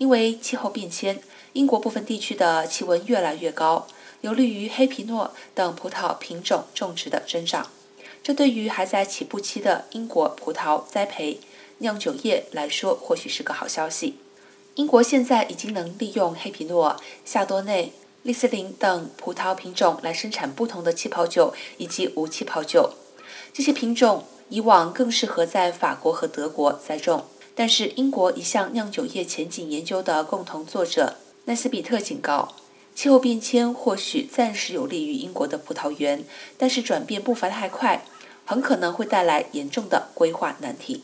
因为气候变迁，英国部分地区的气温越来越高，有利于黑皮诺等葡萄品种种植的增长。这对于还在起步期的英国葡萄栽培酿酒业来说，或许是个好消息。英国现在已经能利用黑皮诺、夏多内、利斯林等葡萄品种来生产不同的气泡酒以及无气泡酒。这些品种以往更适合在法国和德国栽种。但是，英国一项酿酒业前景研究的共同作者奈斯比特警告，气候变迁或许暂时有利于英国的葡萄园，但是转变步伐太快，很可能会带来严重的规划难题。